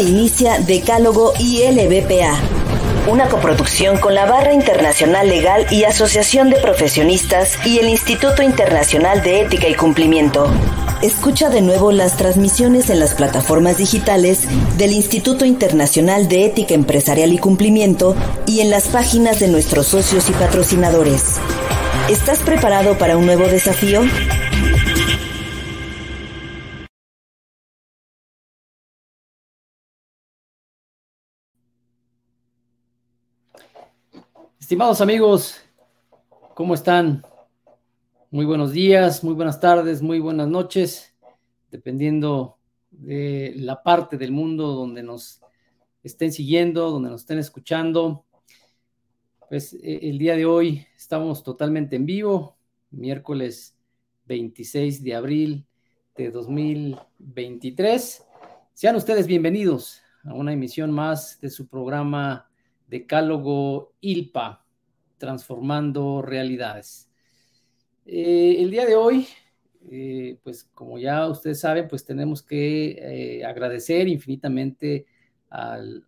Inicia Decálogo ILBPA, una coproducción con la Barra Internacional Legal y Asociación de Profesionistas y el Instituto Internacional de Ética y Cumplimiento. Escucha de nuevo las transmisiones en las plataformas digitales del Instituto Internacional de Ética Empresarial y Cumplimiento y en las páginas de nuestros socios y patrocinadores. ¿Estás preparado para un nuevo desafío? Estimados amigos, ¿cómo están? Muy buenos días, muy buenas tardes, muy buenas noches, dependiendo de la parte del mundo donde nos estén siguiendo, donde nos estén escuchando. Pues eh, el día de hoy estamos totalmente en vivo, miércoles 26 de abril de 2023. Sean ustedes bienvenidos a una emisión más de su programa Decálogo ILPA, transformando realidades. Eh, el día de hoy, eh, pues como ya ustedes saben, pues tenemos que eh, agradecer infinitamente al,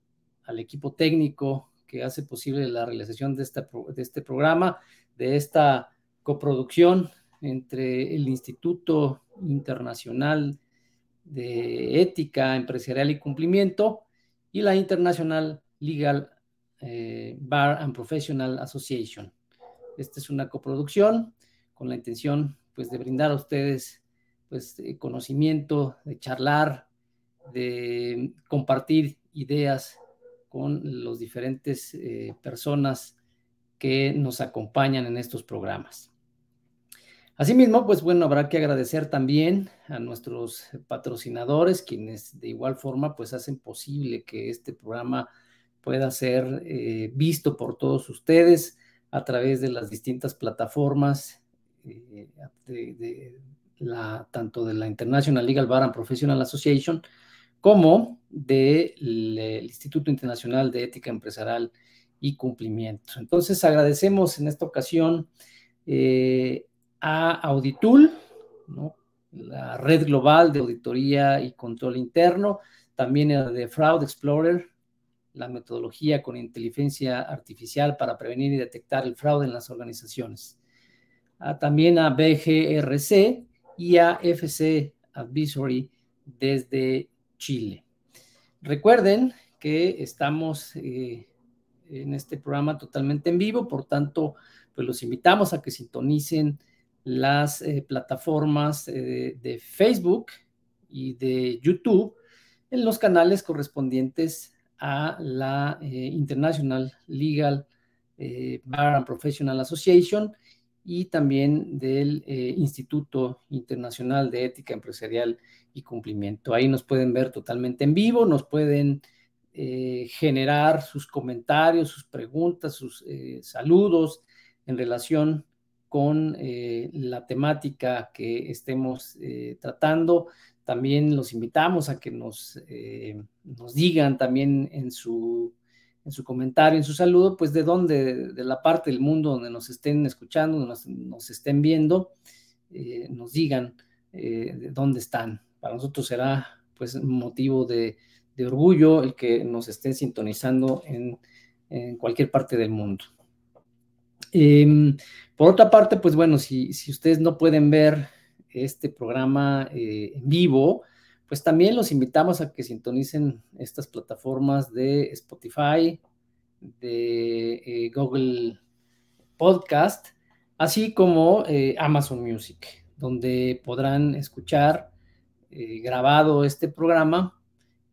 equipo técnico que hace posible la realización de, de este programa, de esta coproducción entre el Instituto Internacional de Ética Empresarial y Cumplimiento y la International Legal eh, Bar and Professional Association. Esta es una coproducción con la intención pues, de brindar a ustedes pues, conocimiento, de charlar, de compartir ideas con los diferentes eh, personas que nos acompañan en estos programas. Asimismo, pues bueno, habrá que agradecer también a nuestros patrocinadores, quienes de igual forma pues hacen posible que este programa pueda ser eh, visto por todos ustedes a través de las distintas plataformas, eh, tanto de la International Legal Bar and Professional Association como del Instituto Internacional de Ética Empresarial y Cumplimiento. Entonces, agradecemos en esta ocasión eh, a Auditul, la red global de auditoría y control interno, también a de Fraud Explorer, la metodología con inteligencia artificial para prevenir y detectar el fraude en las organizaciones. también a BGRC y a FC Advisory desde Chile. Recuerden que estamos eh, en este programa totalmente en vivo, por tanto, pues los invitamos a que sintonicen las eh, plataformas eh, de Facebook y de YouTube en los canales correspondientes a la eh, International Legal eh, Bar and Professional Association y también del eh, Instituto Internacional de Ética Empresarial y Cumplimiento. Ahí nos pueden ver totalmente en vivo, nos pueden generar sus comentarios, sus preguntas, sus saludos en relación con la temática que estemos tratando también los invitamos a que nos, nos digan también en su, en su comentario, en su saludo, pues de dónde, de la parte del mundo donde nos estén escuchando, nos, nos estén viendo, eh, nos digan eh, de dónde están. Para nosotros será pues motivo de, de orgullo el que nos estén sintonizando en, en cualquier parte del mundo. Em, por otra parte, pues bueno, si, si ustedes no pueden ver este programa eh, en vivo, pues también los invitamos a que sintonicen estas plataformas de Spotify, de eh, Google Podcast, así como eh, Amazon Music, donde podrán escuchar grabado este programa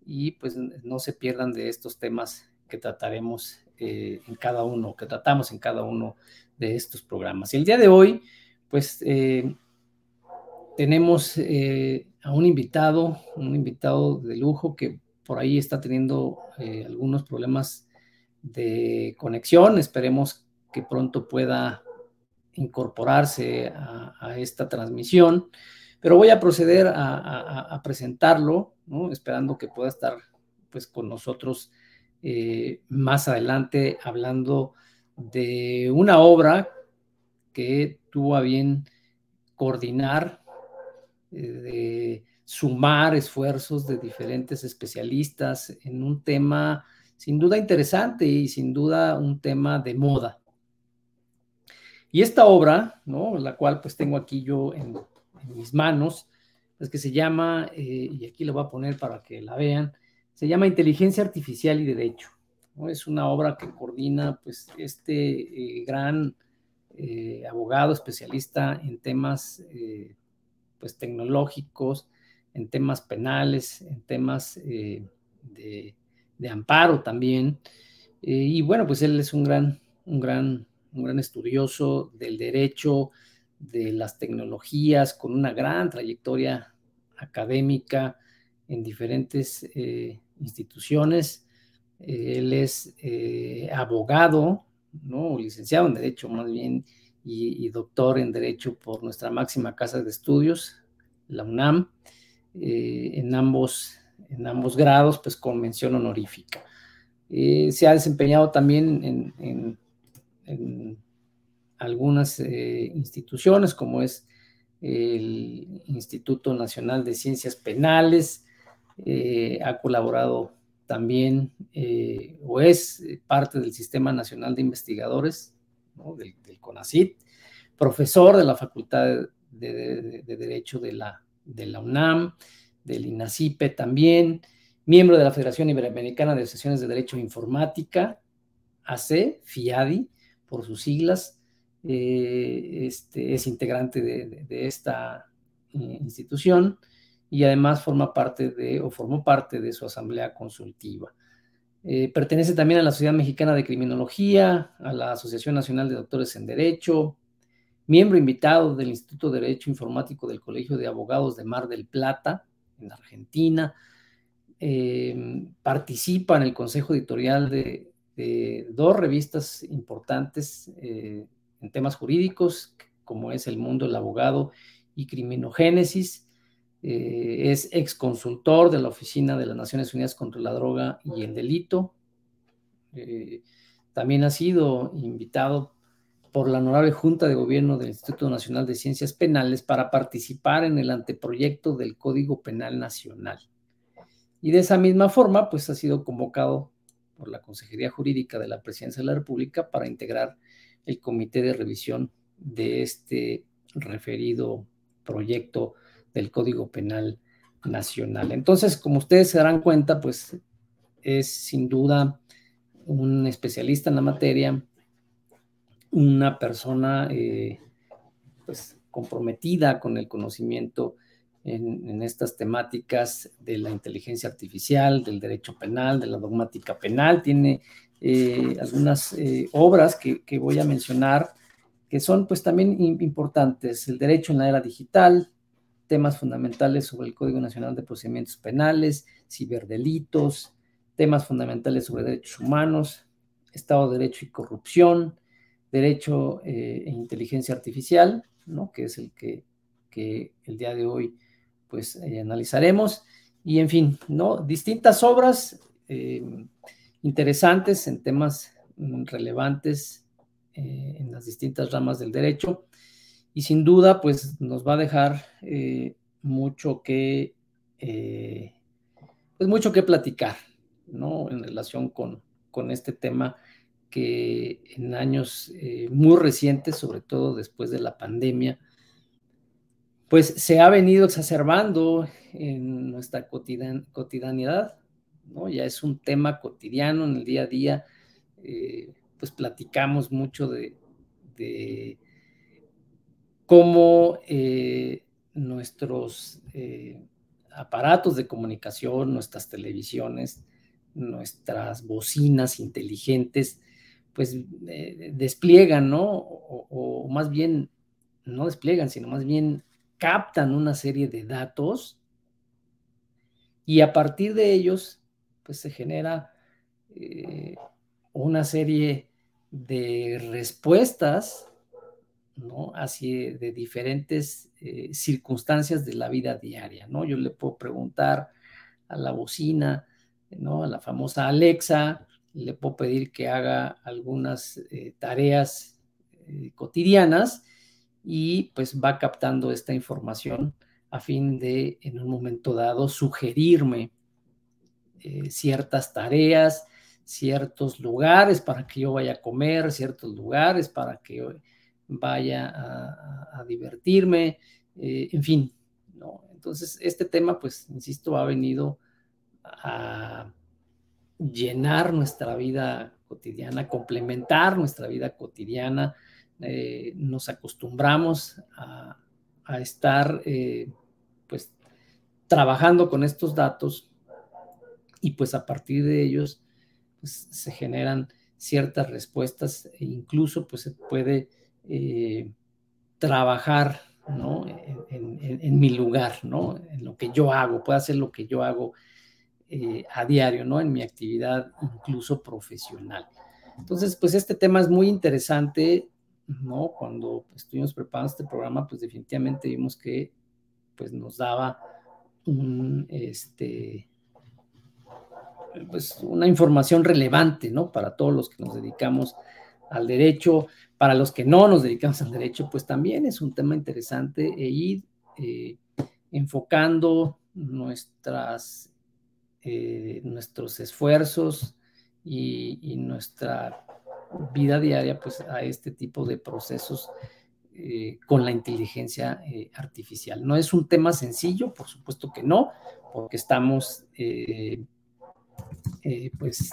y pues no se pierdan de estos temas que trataremos en cada uno, que tratamos en cada uno de estos programas. Y el día de hoy, pues tenemos eh, a un invitado, un invitado de lujo que por ahí está teniendo eh, algunos problemas de conexión. Esperemos que pronto pueda incorporarse a, esta transmisión, pero voy a proceder a, presentarlo, esperando que pueda estar pues, con nosotros eh, más adelante hablando de una obra que tuvo a bien coordinar sumar esfuerzos de diferentes especialistas en un tema sin duda interesante y sin duda un tema de moda. Y esta obra, ¿no? la cual pues tengo aquí yo en, mis manos, es que se llama, eh, y aquí lo voy a poner para que la vean, se llama Inteligencia Artificial y Derecho. Es una obra que coordina pues este eh, gran eh, abogado especialista en temas pues tecnológicos, en temas penales, en temas de, de, amparo también. y bueno, pues él es un gran, un gran un gran estudioso del derecho, de las tecnologías, con una gran trayectoria académica en diferentes eh, instituciones. él es eh, abogado, ¿no? licenciado en Derecho más bien, y, doctor en Derecho por nuestra máxima casa de estudios, la UNAM, eh, en, ambos, en ambos grados, pues con mención honorífica. se ha desempeñado también en algunas eh, instituciones, como es el Instituto Nacional de Ciencias Penales, eh, ha colaborado también eh, o es parte del Sistema Nacional de Investigadores del, CONACIT, profesor de la Facultad de, Derecho de la, de la UNAM, del INACIPE también, miembro de la Federación Iberoamericana de Asociaciones de Derecho e Informática, AC, FIADI, por sus siglas, eh, este, es integrante de, esta eh, institución y además forma parte de, o formó parte de su asamblea consultiva. Eh, pertenece también a la Sociedad Mexicana de Criminología, a la Asociación Nacional de Doctores en Derecho, miembro invitado del Instituto de Derecho Informático del Colegio de Abogados de Mar del Plata, en Argentina. participa en el Consejo Editorial de dos revistas importantes eh, en temas jurídicos, como es El Mundo, el Abogado y Criminogénesis. Eh, es ex consultor de la Oficina de las Naciones Unidas contra la Droga y el Delito. Eh, también ha sido invitado por la Honorable Junta de Gobierno del Instituto Nacional de Ciencias Penales para participar en el anteproyecto del Código Penal Nacional. Y de esa misma forma, pues ha sido convocado por la Consejería Jurídica de la Presidencia de la República para integrar el comité de revisión de este referido proyecto del Código Penal Nacional. Entonces, como ustedes se darán cuenta, pues es sin duda un especialista en la materia, una persona eh, pues comprometida con el conocimiento en, estas temáticas de la inteligencia artificial, del derecho penal, de la dogmática penal. Tiene eh, algunas eh, obras que, voy a mencionar que son pues también importantes. El derecho en la era digital, temas fundamentales sobre el Código Nacional de Procedimientos Penales, ciberdelitos, temas fundamentales sobre derechos humanos, Estado de Derecho y corrupción, derecho eh, e inteligencia artificial, ¿no? que es el que, el día de hoy pues eh, analizaremos. Y en fin, ¿no? Distintas obras eh, interesantes en temas mm, relevantes en las distintas ramas del derecho. Y sin duda, pues nos va a dejar mucho que, pues mucho que platicar, ¿no? En relación con, con este tema que en años muy recientes, sobre todo después de la pandemia, pues se ha venido exacerbando en nuestra cotidianidad, ¿no? Ya es un tema cotidiano en el día a día, eh, pues platicamos mucho de, cómo eh, nuestros eh, aparatos de comunicación, nuestras televisiones, nuestras bocinas inteligentes, pues despliegan, ¿no? o más bien, no despliegan, sino más bien captan una serie de datos y a partir de ellos, pues se genera eh, una serie de respuestas, ¿no? Así de diferentes eh, circunstancias de la vida diaria, ¿no? Yo le puedo preguntar a la bocina, ¿no? A la famosa Alexa, le puedo pedir que haga algunas eh, tareas cotidianas y pues va captando esta información a fin de, en un momento dado, sugerirme eh, ciertas tareas, ciertos lugares para que yo vaya a comer, ciertos lugares para que vaya a, divertirme, eh, en fin, ¿no? Entonces, este tema, pues, insisto, ha venido a llenar nuestra vida cotidiana, complementar nuestra vida cotidiana. Eh, nos acostumbramos a, estar, eh, pues, trabajando con estos datos y pues a partir de ellos pues, se generan ciertas respuestas e incluso pues se puede eh, trabajar ¿no? En, mi lugar, ¿no? en lo que yo hago, puedo hacer lo que yo hago eh, a diario, ¿no? en mi actividad incluso profesional. Entonces, pues este tema es muy interesante, ¿no? Cuando estuvimos preparando este programa, pues definitivamente vimos que pues nos daba este, pues una información relevante, ¿no? Para todos los que nos dedicamos al derecho, para los que no nos dedicamos al derecho, pues también es un tema interesante e ir eh, enfocando nuestras, eh, nuestros esfuerzos y, nuestra vida diaria pues a este tipo de procesos eh, con la inteligencia artificial. No es un tema sencillo, por supuesto que no, porque estamos pues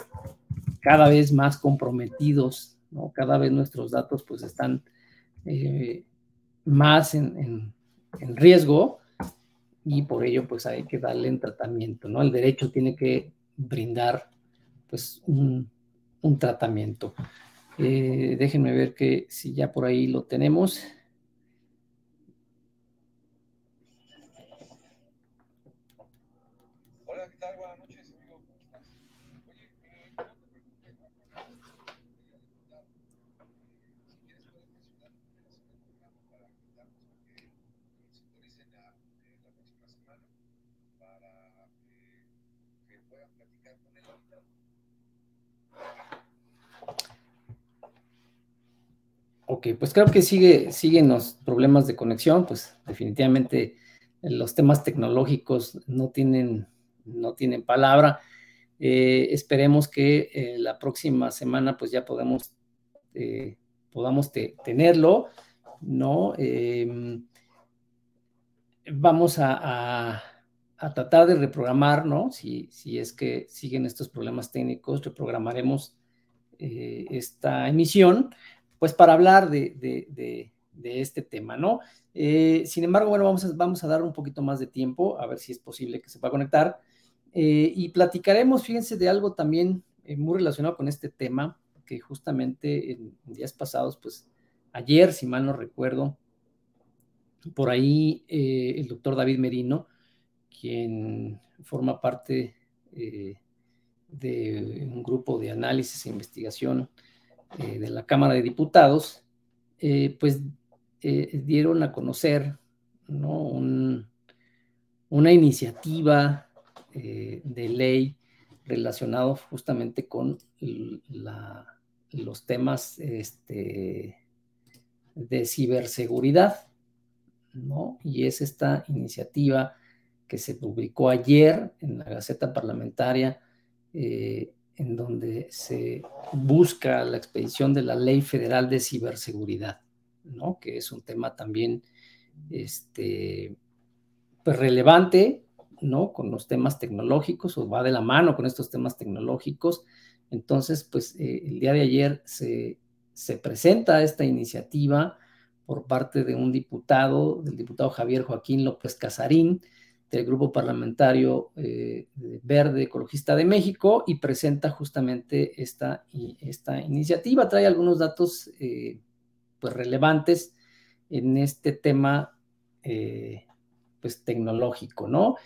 cada vez más comprometidos cada vez nuestros datos pues están eh, más en, riesgo y por ello pues hay que darle un tratamiento, ¿no? El derecho tiene que brindar pues un, tratamiento. Eh, déjenme ver que si ya por ahí lo tenemos. Ok, pues creo que sigue, siguen los problemas de conexión, pues definitivamente los temas tecnológicos no tienen, no tienen palabra. Eh, esperemos que eh, la próxima semana pues ya podamos, eh, podamos tenerlo, ¿no? Em, vamos a, tratar de reprogramar, ¿no? Si, si es que siguen estos problemas técnicos, reprogramaremos esta emisión pues para hablar de, este tema, ¿no? Eh, sin embargo, bueno, vamos a, vamos a dar un poquito más de tiempo, a ver si es posible que se pueda conectar. Eh, y platicaremos, fíjense, de algo también eh, muy relacionado con este tema, que justamente en, días pasados, pues ayer, si mal no recuerdo, por ahí el doctor David Merino, quien forma parte de un grupo de análisis e investigación eh, de la Cámara de Diputados, eh, pues eh, dieron a conocer una iniciativa de ley relacionado justamente con los temas este, de ciberseguridad, ¿no? Y es esta iniciativa que se publicó ayer en la Gaceta Parlamentaria en donde se busca la expedición de la Ley Federal de Ciberseguridad, ¿no? que es un tema también este, pues relevante ¿no? con los temas tecnológicos o va de la mano con estos temas tecnológicos. Entonces, pues eh, el día de ayer se, se presenta esta iniciativa por parte de un diputado, del diputado Javier Joaquín López Casarín, del Grupo Parlamentario eh, Verde Ecologista de México y presenta justamente esta, esta iniciativa. Trae algunos datos eh, pues relevantes en este tema eh, pues tecnológico, ¿no?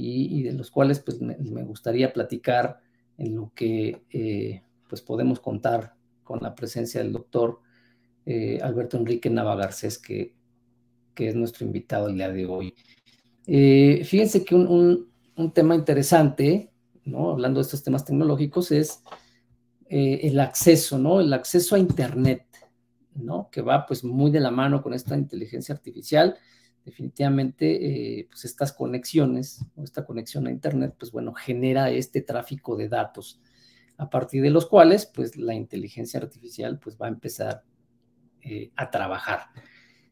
Y, de los cuales pues me, gustaría platicar en lo que pues podemos contar con la presencia del doctor Alberto Enrique Navagarcés, que, que es nuestro invitado el día de hoy. Eh, fíjense que un, tema interesante, ¿no? hablando de estos temas tecnológicos, es eh, el acceso, ¿no? El acceso a Internet, ¿no? Que va pues muy de la mano con esta inteligencia artificial. definitivamente pues estas conexiones o esta conexión a Internet, pues bueno, genera este tráfico de datos a partir de los cuales pues la inteligencia artificial pues va a empezar a trabajar.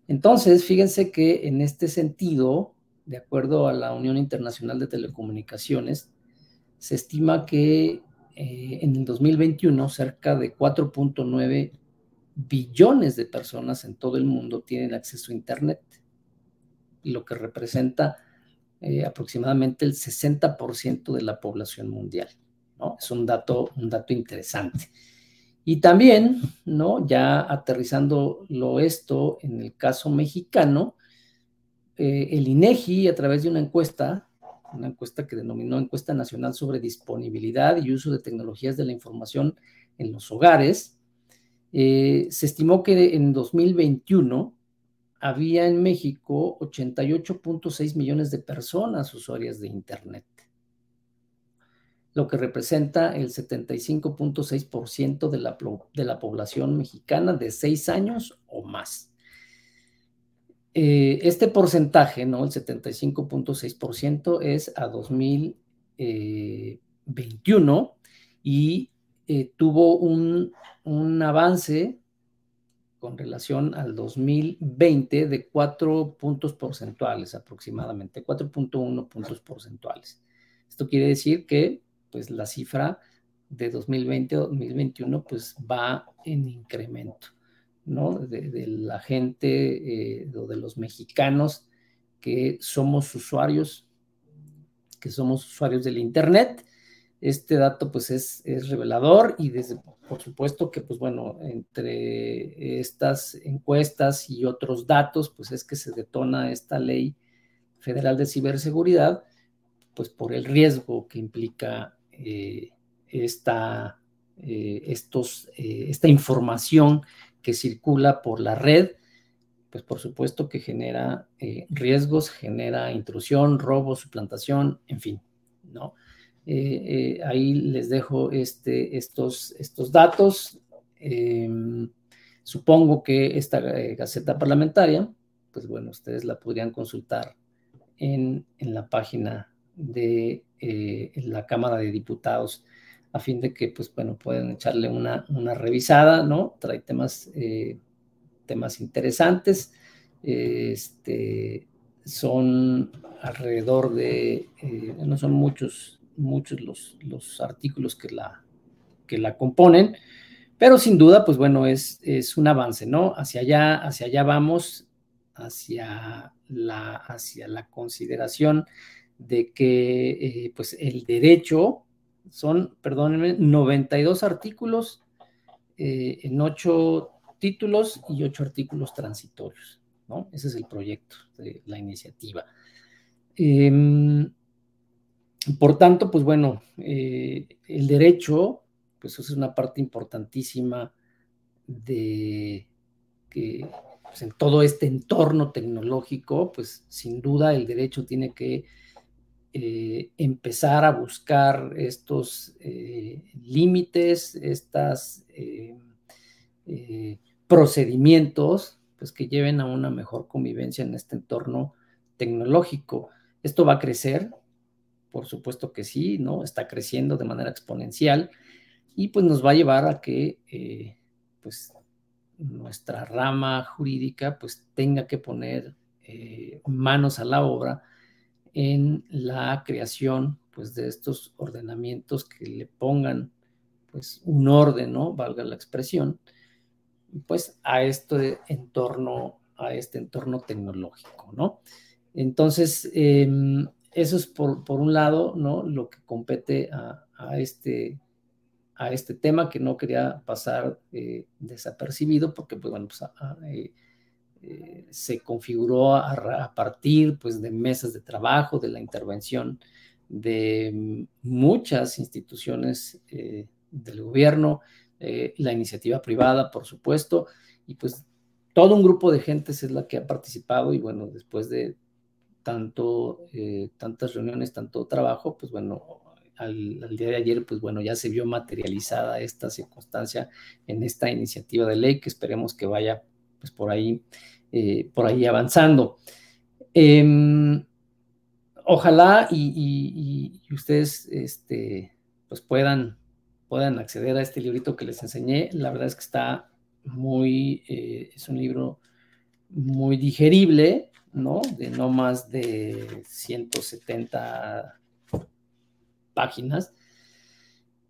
Entonces, fíjense que en este sentido, de acuerdo a la Unión Internacional de Telecomunicaciones, se estima que eh, en el 2021 cerca de 4.9 billones de personas en todo el mundo tienen acceso a Internet, lo que representa eh, aproximadamente el 60% de la población mundial. ¿no? Es un dato, un dato interesante. Y también, ¿no? Ya aterrizando lo esto en el caso mexicano, eh, el INEGI, a través de una encuesta, una encuesta que denominó Encuesta Nacional sobre Disponibilidad y Uso de Tecnologías de la Información en los Hogares, eh, se estimó que en 2021 había en México 88.6 millones de personas usuarias de Internet, lo que representa el 75.6% de la, población mexicana de 6 años o más. Eh, este porcentaje, ¿no? El 75.6% es a 2021 y eh, tuvo un, avance con relación al 2020 de 4 puntos porcentuales aproximadamente, 4.1 puntos porcentuales. Esto quiere decir que pues la cifra de 2020 a 2021 pues va en incremento. De, la gente eh, o de los mexicanos que somos usuarios, que somos usuarios del Internet. Este dato pues es, revelador y desde, por supuesto que pues bueno, entre estas encuestas y otros datos pues es que se detona esta ley federal de ciberseguridad pues por el riesgo que implica eh, esta, eh, estos, esta información que circula por la red, pues por supuesto que genera eh, riesgos, genera intrusión, robo, suplantación, en fin, ¿no? Eh, eh, ahí les dejo este, estos, estos datos. Em, supongo que esta gaceta parlamentaria, pues bueno, ustedes la podrían consultar en, en la página de la Cámara de Diputados a fin de que, pues bueno, puedan echarle una, una revisada, ¿no? Trae temas, eh, temas interesantes. Este, son alrededor de, eh, no son muchos, muchos los, los artículos que la, que la componen, pero sin duda, pues bueno, es, es un avance, ¿no? Hacia allá, hacia allá vamos, hacia la, hacia la consideración de que, eh, pues, el derecho son, perdónenme, 92 artículos eh, en 8 títulos y 8 artículos transitorios, ¿no? Ese es el proyecto la iniciativa. Em, por tanto, pues bueno, eh, el derecho, pues es una parte importantísima de que pues en todo este entorno tecnológico, pues sin duda el derecho tiene que eh, empezar a buscar estos eh, límites, estos eh, procedimientos, pues que lleven a una mejor convivencia en este entorno tecnológico. Esto va a crecer, por supuesto que sí, ¿no? Está creciendo de manera exponencial y pues nos va a llevar a que pues nuestra rama jurídica pues tenga que poner manos a la obra en la creación pues, de estos ordenamientos que le pongan pues, un orden, ¿no? Valga la expresión, pues a este entorno, a este entorno tecnológico, ¿no? Entonces, em, eso es por, un lado, ¿no? Lo que compete a, este, a este tema que no quería pasar eh, desapercibido porque, pues bueno, pues, eh, eh, se configuró a, partir pues, de mesas de trabajo, de la intervención de muchas instituciones eh, del gobierno, eh, la iniciativa privada, por supuesto, y pues todo un grupo de gentes es la que ha participado y bueno, después de tanto, tantas reuniones, tanto trabajo, pues bueno, al, al, día de ayer, pues bueno, ya se vio materializada esta circunstancia en esta iniciativa de ley que esperemos que vaya pues por ahí eh, por ahí avanzando. Em, ojalá y, ustedes este, pues puedan, puedan acceder a este librito que les enseñé. La verdad es que está muy, eh, es un libro muy digerible, ¿no? De no más de 170 páginas,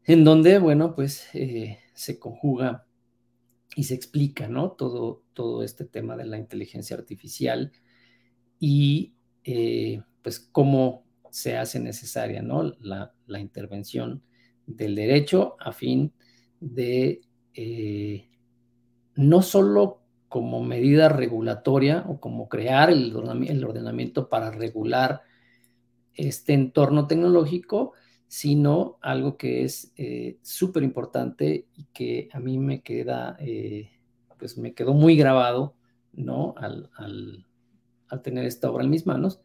en donde, bueno, pues eh, se conjuga y se explica, ¿no? Todo, todo este tema de la inteligencia artificial y eh, pues cómo se hace necesaria, ¿no? La, intervención del derecho a fin de eh, no solo como medida regulatoria o como crear el ordenamiento para regular este entorno tecnológico, sino algo que es eh, súper importante y que a mí me queda, eh, pues me quedó muy grabado, ¿no? Al, tener esta obra en mis manos,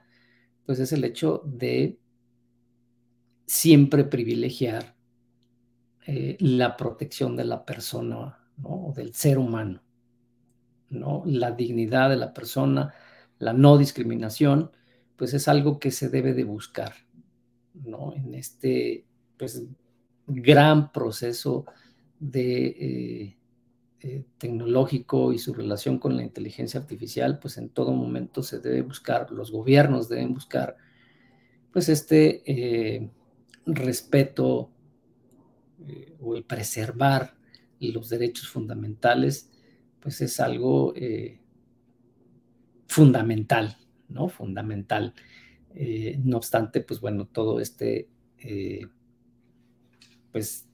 pues es el hecho de siempre privilegiar eh, la protección de la persona, ¿no? Del ser humano, ¿no? La dignidad de la persona, la no discriminación, pues es algo que se debe de buscar, ¿no? En este, pues, gran proceso de eh, eh, tecnológico y su relación con la inteligencia artificial, pues en todo momento se debe buscar, los gobiernos deben buscar, pues este eh, respeto o el preservar los derechos fundamentales, pues es algo fundamental, ¿no? Fundamental. Eh, no obstante, pues bueno, todo este, eh, pues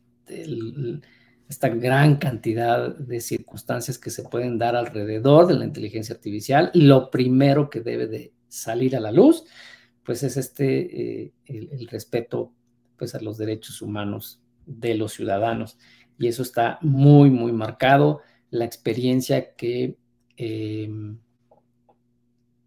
esta gran cantidad de circunstancias que se pueden dar alrededor de la inteligencia artificial, lo primero que debe de salir a la luz, pues es este, eh, el, respeto pues a los derechos humanos de los ciudadanos. Y eso está muy, muy marcado. La experiencia que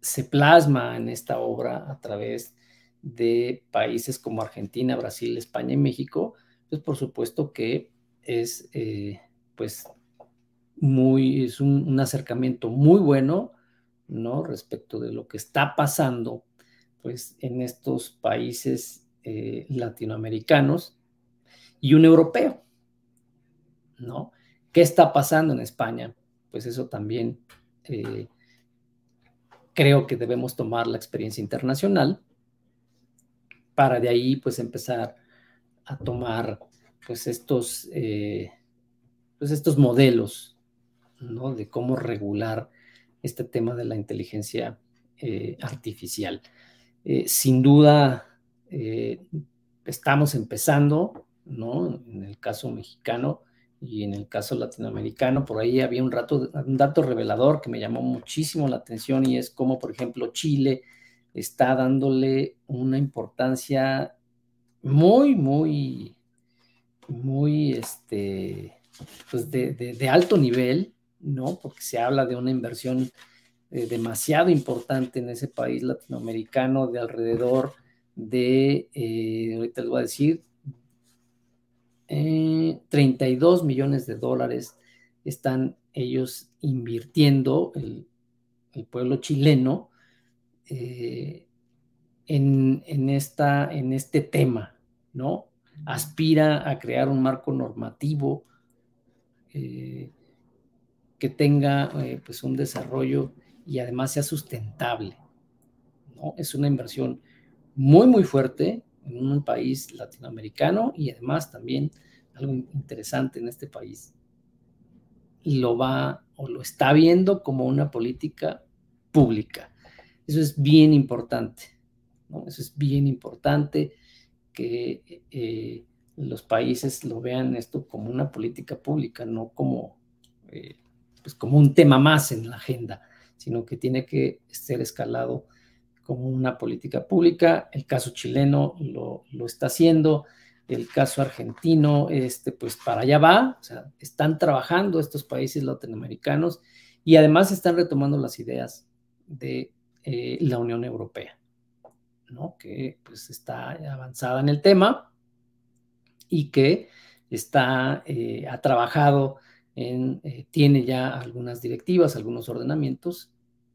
se plasma en esta obra a través de países como Argentina, Brasil, España y México, pues por supuesto que es eh, pues muy, es un, acercamiento muy bueno, ¿no? Respecto de lo que está pasando, pues en estos países eh, latinoamericanos y un europeo, ¿no? ¿Qué está pasando en España? Pues eso también eh, creo que debemos tomar la experiencia internacional para de ahí pues empezar a tomar pues estos, eh, pues estos modelos ¿no? de cómo regular este tema de la inteligencia eh, artificial. Eh, sin duda estamos empezando, ¿no? En el caso mexicano, y en el caso latinoamericano, por ahí había un, rato, un dato revelador que me llamó muchísimo la atención y es como, por ejemplo, Chile está dándole una importancia muy, muy, muy, este, pues de, alto nivel, ¿no? Porque se habla de una inversión eh, demasiado importante en ese país latinoamericano de alrededor de, eh, ahorita les voy a decir, 32 eh, millones de dólares están ellos invirtiendo, el, pueblo chileno, eh, en, esta, en este tema, ¿no? Aspira a crear un marco normativo eh, que tenga pues un desarrollo y además sea sustentable, ¿no? Es una inversión muy, muy fuerte en un país latinoamericano y además también algo interesante en este país. Lo va o lo está viendo como una política pública. Eso es bien importante. Eso es bien importante que eh, los países lo vean esto como una política pública, no como, eh, pues como un tema más en la agenda, sino que tiene que ser escalado como una política pública. El caso chileno lo, está haciendo, el caso argentino, este, pues para allá va, o sea, están trabajando estos países latinoamericanos y además están retomando las ideas de eh, la Unión Europea, ¿no? Que pues está avanzada en el tema y que está, eh, ha trabajado en, eh, tiene ya algunas directivas, algunos ordenamientos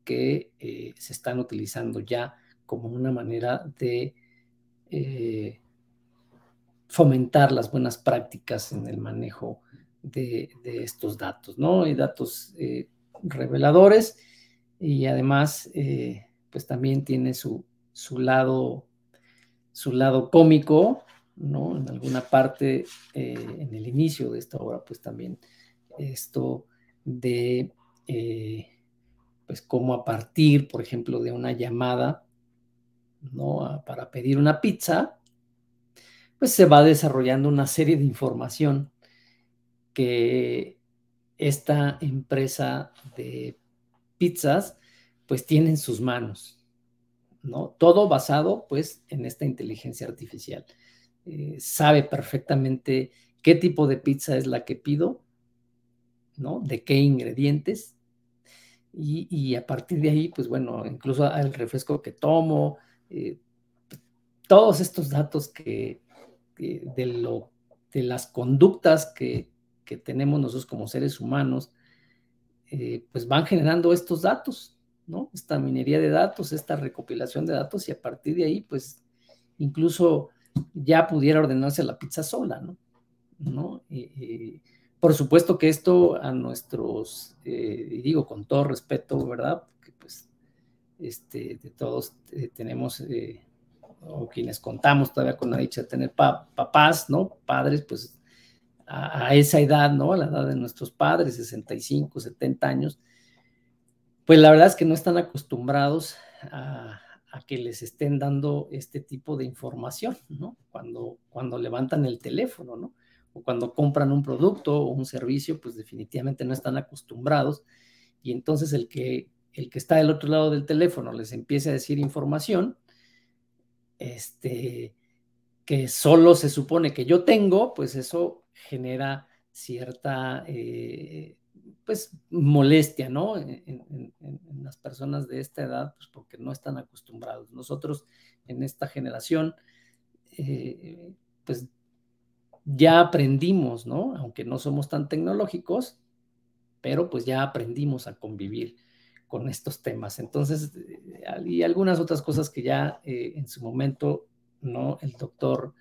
que se están utilizando ya como una manera de fomentar las buenas prácticas en el manejo de, estos datos, ¿no? Hay datos reveladores y además, pues también tiene su, su lado, su lado cómico, ¿no? En alguna parte, eh, en el inicio de esta obra, pues también esto de, eh, pues cómo a partir, por ejemplo, de una llamada, ¿no? para pedir una pizza, pues se va desarrollando una serie de información que esta empresa de pizzas, pues tiene en sus manos, todo basado, pues, en esta inteligencia artificial. Eh, sabe perfectamente qué tipo de pizza es la que pido, ¿no? De qué ingredientes. Y, a partir de ahí, pues bueno, incluso el refresco que tomo, eh, todos estos datos que, de, lo, de las conductas que, tenemos nosotros como seres humanos, eh, pues van generando estos datos, ¿no? Esta minería de datos, esta recopilación de datos y a partir de ahí, pues incluso ya pudiera ordenarse la pizza sola, ¿no? ¿No? Por supuesto que esto a nuestros, eh, digo con todo respeto, ¿verdad? Porque pues este, de todos eh, tenemos, eh, o quienes contamos todavía con la dicha de tener papás, ¿no? Padres, pues a, a, esa edad, ¿no? A la edad de nuestros padres, 65, 70 años, pues la verdad es que no están acostumbrados a, que les estén dando este tipo de información, ¿no? Cuando, cuando levantan el teléfono, ¿no? O cuando compran un producto o un servicio, pues definitivamente no están acostumbrados. Y entonces el que, el que está del otro lado del teléfono les empieza a decir información, este, que solo se supone que yo tengo, pues eso genera cierta eh, pues molestia, ¿no? En, las personas de esta edad, pues porque no están acostumbrados. Nosotros en esta generación, eh, pues ya aprendimos, ¿no? Aunque no somos tan tecnológicos, pero pues ya aprendimos a convivir con estos temas. Entonces, eh, y algunas otras cosas que ya eh, en su momento, ¿no? El doctor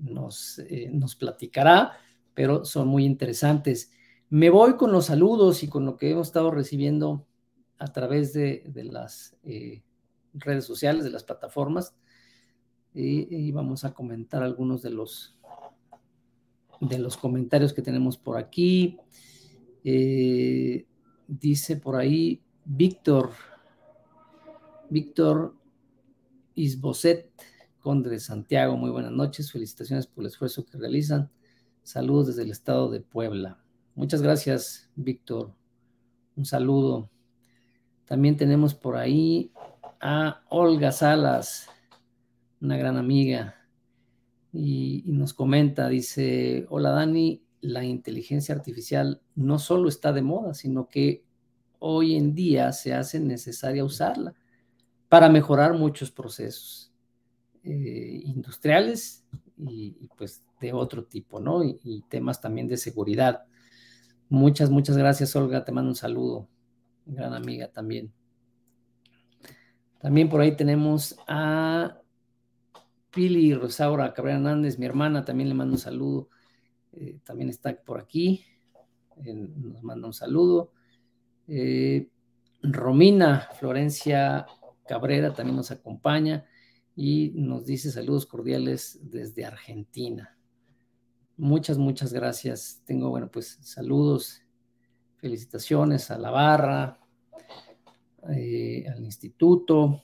nos, nos platicará, pero son muy interesantes. Me voy con los saludos y con lo que hemos estado recibiendo a través de, las eh, redes sociales, de las plataformas. Y, vamos a comentar algunos de los, de los comentarios que tenemos por aquí. Eh, dice por ahí Víctor, Víctor Isboset, Conde de Santiago, muy buenas noches, felicitaciones por el esfuerzo que realizan. Saludos desde el estado de Puebla. Muchas gracias, Víctor. Un saludo. También tenemos por ahí a Olga Salas, una gran amiga, y, nos comenta, dice, hola Dani, la inteligencia artificial no solo está de moda, sino que hoy en día se hace necesaria usarla para mejorar muchos procesos eh, industriales y, pues de otro tipo, ¿no? y temas también de seguridad. Muchas, muchas gracias, Olga. Te mando un saludo. Gran amiga también. También por ahí tenemos a Pili Rosaura Cabrera Hernández, mi hermana, también le mando un saludo. Eh, también está por aquí. nos manda un saludo. Eh, Romina Florencia Cabrera también nos acompaña y nos dice saludos cordiales desde Argentina. Muchas, muchas gracias. Tengo, bueno, pues saludos, felicitaciones a la barra, eh, al instituto,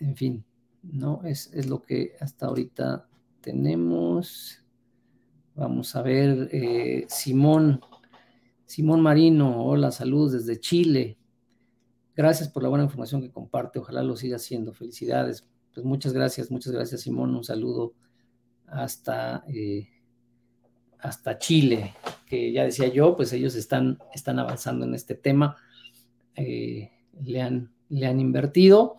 en fin, ¿no? Es, lo que hasta ahorita tenemos. Vamos a ver, eh, Simón, Simón Marino, hola, saludos desde Chile. Gracias por la buena información que comparte, ojalá lo siga haciendo. Felicidades. Pues muchas gracias, muchas gracias, Simón. Un saludo hasta eh, hasta Chile, que ya decía yo, pues ellos están, están avanzando en este tema, eh, le, han, le han invertido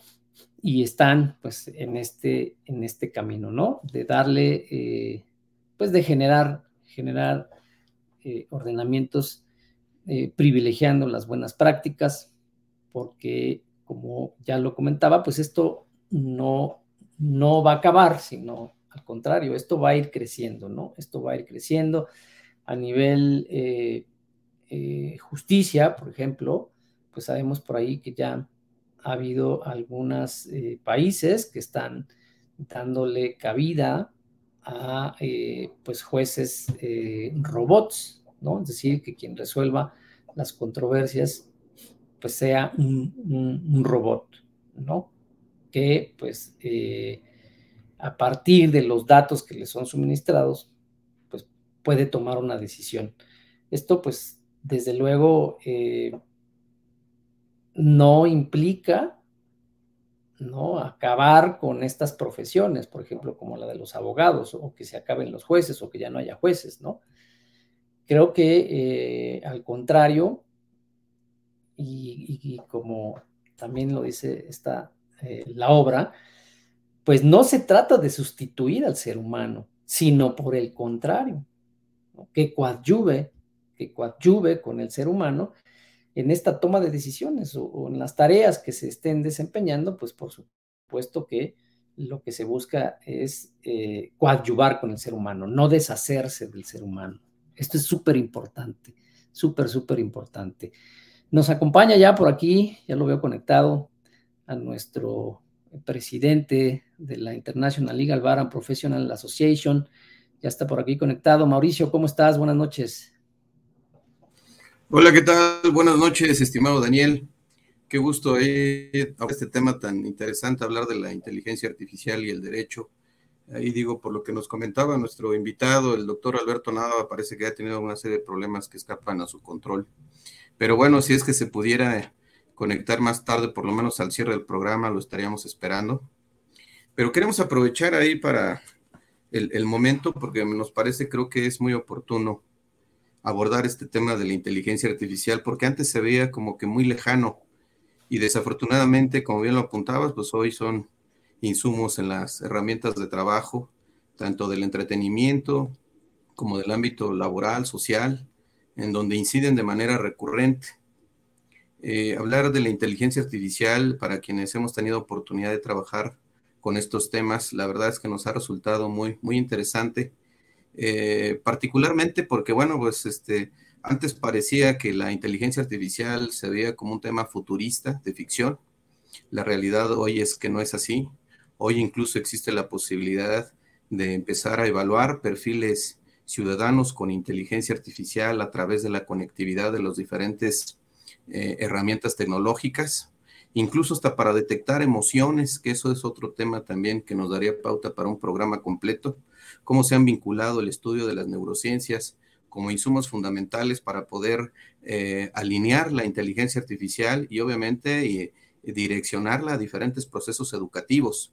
y están pues en este, en este camino, ¿no? De darle, eh, pues de generar, generar eh, ordenamientos privilegiando las buenas prácticas porque como ya lo comentaba, pues esto no, no va a acabar, sino al contrario, esto va a ir creciendo, ¿no? Esto va a ir creciendo a nivel eh, eh, justicia, por ejemplo, pues sabemos por ahí que ya ha habido algunos eh, países que están dándole cabida a pues jueces robots, ¿no? Es decir, que quien resuelva las controversias pues sea un, robot, ¿no? Que pues a partir de los datos que le son suministrados, pues puede tomar una decisión. Esto pues desde luego eh, no implica ¿no? acabar con estas profesiones, por ejemplo, como la de los abogados, o que se acaben los jueces, o que ya no haya jueces, ¿no? Creo que eh, al contrario, y, como también lo dice esta, eh, la obra, pues no se trata de sustituir al ser humano, sino por el contrario, que coadyuve, que coadyuve con el ser humano en esta toma de decisiones o, en las tareas que se estén desempeñando, pues por supuesto que lo que se busca es eh, coadyuvar con el ser humano, no deshacerse del ser humano. Esto es súper importante, súper, súper importante. Nos acompaña ya por aquí, ya lo veo conectado a nuestro presidente de la International Legal Bar and Professional Association. Ya está por aquí conectado. Mauricio, ¿cómo estás? Buenas noches. Hola, ¿qué tal? Buenas noches, estimado Daniel. Qué gusto eh, este tema tan interesante, hablar de la inteligencia artificial y el derecho. Ahí digo, por lo que nos comentaba nuestro invitado, el doctor Alberto Nava, parece que ha tenido una serie de problemas que escapan a su control. Pero bueno, si es que se pudiera conectar más tarde, por lo menos al cierre del programa, lo estaríamos esperando. Pero queremos aprovechar ahí para el, momento porque nos parece, creo que es muy oportuno abordar este tema de la inteligencia artificial, porque antes se veía como que muy lejano y desafortunadamente, como bien lo apuntabas, pues hoy son insumos en las herramientas de trabajo, tanto del entretenimiento como del ámbito laboral, social, en donde inciden de manera recurrente. Eh, hablar de la inteligencia artificial para quienes hemos tenido oportunidad de trabajar con estos temas, la verdad es que nos ha resultado muy, muy interesante, eh, particularmente porque, bueno, pues este, antes parecía que la inteligencia artificial se veía como un tema futurista de ficción. La realidad hoy es que no es así. Hoy incluso existe la posibilidad de empezar a evaluar perfiles ciudadanos con inteligencia artificial a través de la conectividad de los diferentes eh, herramientas tecnológicas, incluso hasta para detectar emociones, que eso es otro tema también que nos daría pauta para un programa completo, cómo se han vinculado el estudio de las neurociencias como insumos fundamentales para poder eh, alinear la inteligencia artificial y obviamente direccionarla a diferentes procesos educativos.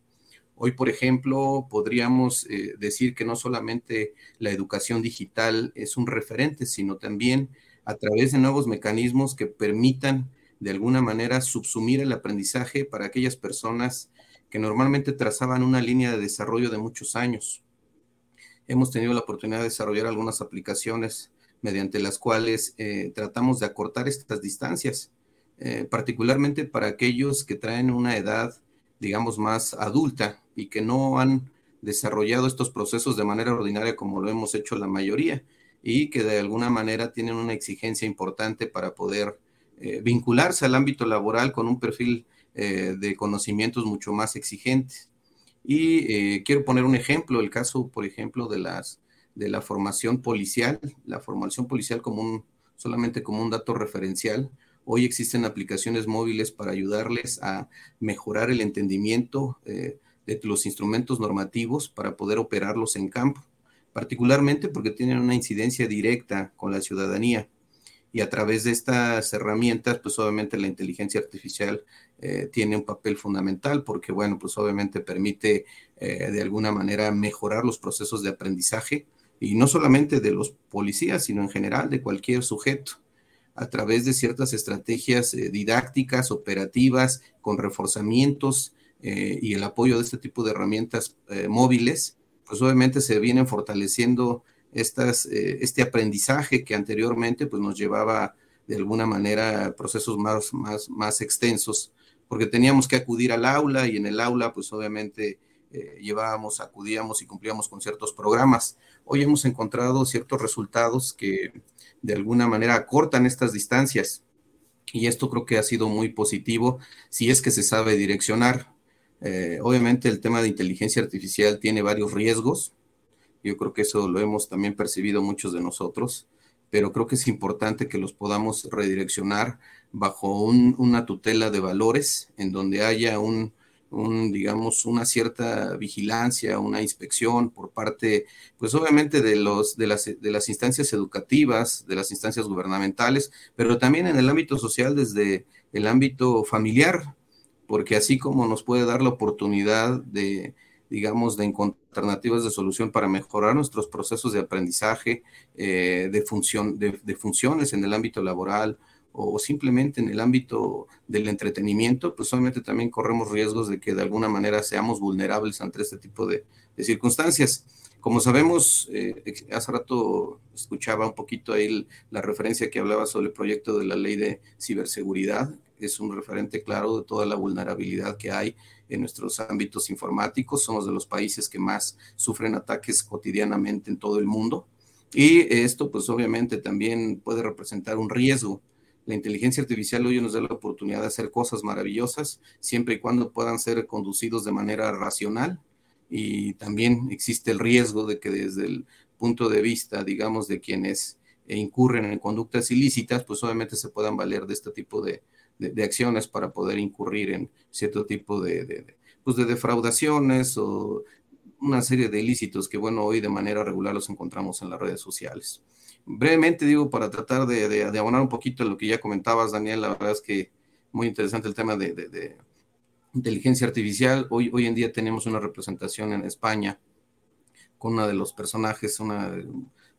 Hoy, por ejemplo, podríamos eh, decir que no solamente la educación digital es un referente, sino también a través de nuevos mecanismos que permitan de alguna manera subsumir el aprendizaje para aquellas personas que normalmente trazaban una línea de desarrollo de muchos años. Hemos tenido la oportunidad de desarrollar algunas aplicaciones mediante las cuales eh, tratamos de acortar estas distancias, eh, particularmente para aquellos que traen una edad, digamos, más adulta y que no han desarrollado estos procesos de manera ordinaria como lo hemos hecho la mayoría y que de alguna manera tienen una exigencia importante para poder eh, vincularse al ámbito laboral con un perfil de conocimientos mucho más exigentes. Y eh, quiero poner un ejemplo, el caso, por ejemplo, de, las, de la formación policial, la formación policial como un, solamente como un dato referencial. Hoy existen aplicaciones móviles para ayudarles a mejorar el entendimiento de los instrumentos normativos para poder operarlos en campo particularmente porque tienen una incidencia directa con la ciudadanía. Y a través de estas herramientas, pues obviamente la inteligencia artificial eh, tiene un papel fundamental porque, bueno, pues obviamente permite eh, de alguna manera mejorar los procesos de aprendizaje y no solamente de los policías, sino en general de cualquier sujeto a través de ciertas estrategias eh, didácticas, operativas, con reforzamientos y el apoyo de este tipo de herramientas móviles, pues obviamente se vienen fortaleciendo estas, eh, este aprendizaje que anteriormente pues nos llevaba de alguna manera procesos más, más, más extensos, porque teníamos que acudir al aula y en el aula pues obviamente eh, llevábamos, acudíamos y cumplíamos con ciertos programas. Hoy hemos encontrado ciertos resultados que de alguna manera acortan estas distancias y esto creo que ha sido muy positivo si es que se sabe direccionar. Eh, obviamente el tema de inteligencia artificial tiene varios riesgos. Yo creo que eso lo hemos también percibido muchos de nosotros, pero creo que es importante que los podamos redireccionar bajo una tutela de valores en donde haya un, un, digamos, una cierta vigilancia, una inspección por parte, pues obviamente de, los, de, las, de las instancias educativas, de las instancias gubernamentales, pero también en el ámbito social desde el ámbito familiar, porque así como nos puede dar la oportunidad de, digamos, de encontrar alternativas de solución para mejorar nuestros procesos de aprendizaje, eh, de, función, de, de funciones en el ámbito laboral, o simplemente en el ámbito del entretenimiento, pues obviamente también corremos riesgos de que de alguna manera seamos vulnerables ante este tipo de, circunstancias. Como sabemos, eh, hace rato escuchaba un poquito ahí la referencia que hablaba sobre el proyecto de la ley de ciberseguridad. Es un referente claro de toda la vulnerabilidad que hay en nuestros ámbitos informáticos. Somos de los países que más sufren ataques cotidianamente en todo el mundo. Y esto, pues obviamente también puede representar un riesgo la inteligencia artificial hoy nos da la oportunidad de hacer cosas maravillosas, siempre y cuando puedan ser conducidos de manera racional. Y también existe el riesgo de que desde el punto de vista, digamos, de quienes incurren en conductas ilícitas, pues obviamente se puedan valer de este tipo de, acciones para poder incurrir en cierto tipo de, pues de defraudaciones o una serie de ilícitos que, bueno, hoy de manera regular los encontramos en las redes sociales brevemente digo, para tratar de, abonar un poquito en lo que ya comentabas, Daniel, la verdad es que muy interesante el tema de, inteligencia artificial. Hoy, hoy en día tenemos una representación en España con una de los personajes, una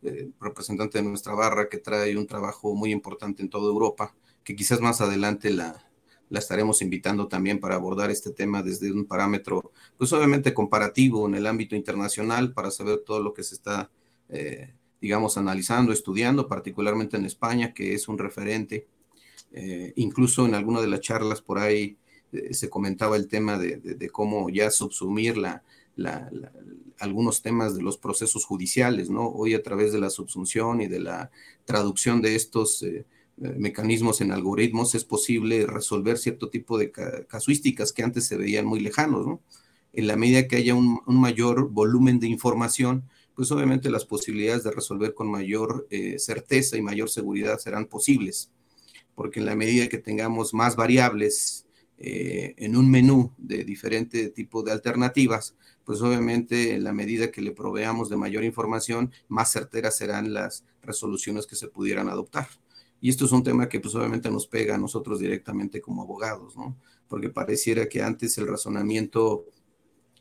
eh, representante de nuestra barra que trae un trabajo muy importante en toda Europa, que quizás más adelante la, la estaremos invitando también para abordar este tema desde un parámetro, pues obviamente comparativo en el ámbito internacional para saber todo lo que se está eh, digamos, analizando, estudiando, particularmente en España, que es un referente. Eh, incluso en alguna de las charlas por ahí eh, se comentaba el tema de, cómo ya subsumir la, algunos temas de los procesos judiciales, ¿no? Hoy a través de la subsunción y de la traducción de estos mecanismos en algoritmos es posible resolver cierto tipo de casuísticas que antes se veían muy lejanos, ¿no? En la medida que haya un mayor volumen de información, pues obviamente las posibilidades de resolver con mayor eh, certeza y mayor seguridad serán posibles, porque en la medida que tengamos más variables eh, en un menú de diferente tipo de alternativas, pues obviamente en la medida que le proveamos de mayor información, más certeras serán las resoluciones que se pudieran adoptar. Y esto es un tema que pues obviamente nos pega a nosotros directamente como abogados, ¿no? Porque pareciera que antes el razonamiento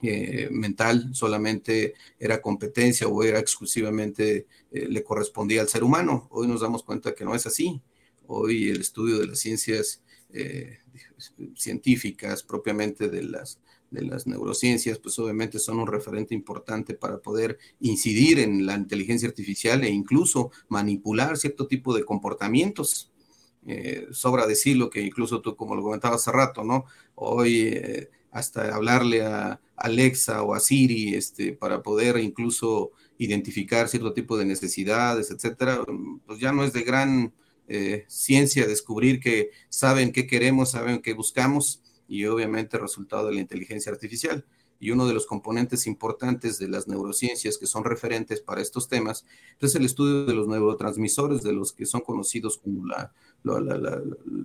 eh, mental solamente era competencia o era exclusivamente eh, le correspondía al ser humano. Hoy nos damos cuenta que no es así. Hoy el estudio de las ciencias eh, científicas, propiamente de las, de las neurociencias, pues obviamente son un referente importante para poder incidir en la inteligencia artificial e incluso manipular cierto tipo de comportamientos. sobra decirlo que incluso tú, como lo comentabas hace rato, ¿no? Hoy hasta hablarle a Alexa o a Siri este, para poder incluso identificar cierto tipo de necesidades, etcétera, pues ya no es de gran eh, ciencia descubrir que saben qué queremos, saben qué buscamos y obviamente resultado de la inteligencia artificial. Y uno de los componentes importantes de las neurociencias que son referentes para estos temas es el estudio de los neurotransmisores, de los que son conocidos como la,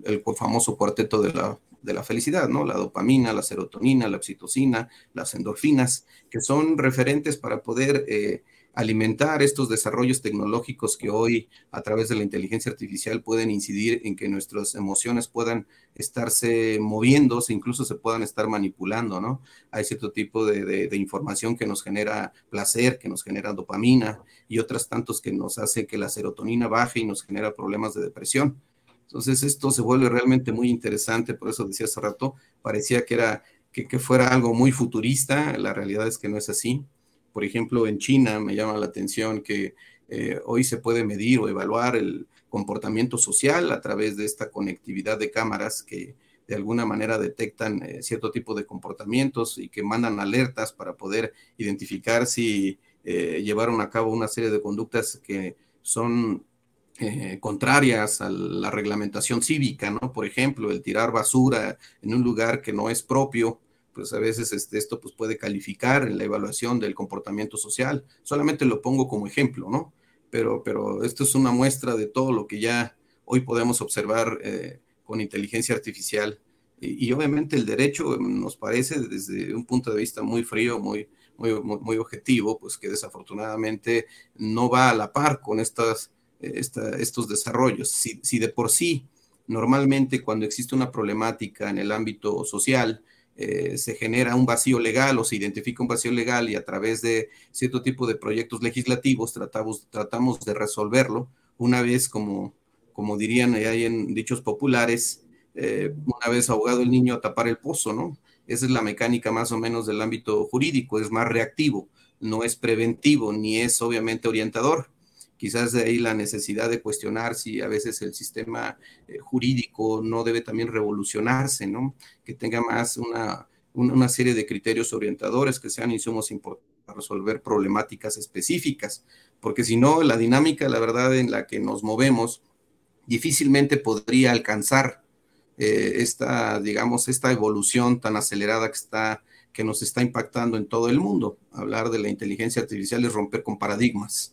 el famoso cuarteto de la, de la felicidad, ¿no? La dopamina, la serotonina, la oxitocina, las endorfinas, que son referentes para poder eh, alimentar estos desarrollos tecnológicos que hoy a través de la inteligencia artificial pueden incidir en que nuestras emociones puedan estarse moviéndose, incluso se puedan estar manipulando, ¿no? Hay cierto tipo de, de información que nos genera placer, que nos genera dopamina y otras tantos que nos hace que la serotonina baje y nos genera problemas de depresión. Entonces esto se vuelve realmente muy interesante, por eso decía hace rato, parecía que era que, fuera algo muy futurista, la realidad es que no es así. Por ejemplo, en China me llama la atención que eh, hoy se puede medir o evaluar el comportamiento social a través de esta conectividad de cámaras que de alguna manera detectan eh, cierto tipo de comportamientos y que mandan alertas para poder identificar si eh, llevaron a cabo una serie de conductas que son eh, contrarias a la reglamentación cívica, ¿no? Por ejemplo, el tirar basura en un lugar que no es propio, pues a veces este, esto pues puede calificar en la evaluación del comportamiento social. Solamente lo pongo como ejemplo, ¿no? pero, pero esto es una muestra de todo lo que ya hoy podemos observar eh, con inteligencia artificial. Y, obviamente el derecho nos parece desde un punto de vista muy frío, muy, muy, muy, objetivo, pues que desafortunadamente no va a la par con estas, estos desarrollos. Si, si de por sí, normalmente cuando existe una problemática en el ámbito social, eh, se genera un vacío legal o se identifica un vacío legal y a través de cierto tipo de proyectos legislativos tratamos, tratamos de resolverlo una vez, como, como dirían ahí en dichos populares, eh, una vez ahogado el niño a tapar el pozo, ¿no? Esa es la mecánica más o menos del ámbito jurídico, es más reactivo, no es preventivo ni es obviamente orientador quizás de ahí la necesidad de cuestionar si a veces el sistema eh, jurídico no debe también revolucionarse, ¿no? Que tenga más una, una serie de criterios orientadores que sean insumos importantes para resolver problemáticas específicas, porque si no, la dinámica, la verdad, en la que nos movemos, difícilmente podría alcanzar eh, esta, digamos, esta evolución tan acelerada que está que nos está impactando en todo el mundo. Hablar de la inteligencia artificial es romper con paradigmas.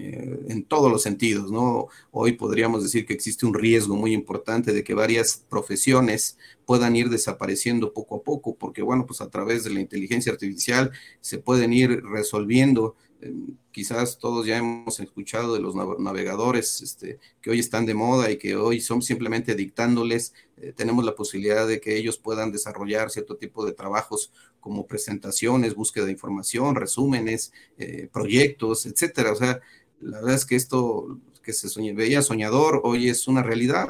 Eh, en todos los sentidos, ¿no? Hoy podríamos decir que existe un riesgo muy importante de que varias profesiones puedan ir desapareciendo poco a poco, porque bueno, pues a través de la inteligencia artificial se pueden ir resolviendo eh, quizás todos ya hemos escuchado de los navegadores este, que hoy están de moda y que hoy son simplemente dictándoles, eh, tenemos la posibilidad de que ellos puedan desarrollar cierto tipo de trabajos como presentaciones, búsqueda de información, resúmenes, proyectos, etcétera. O sea, la verdad es que esto que se veía soñador hoy es una realidad.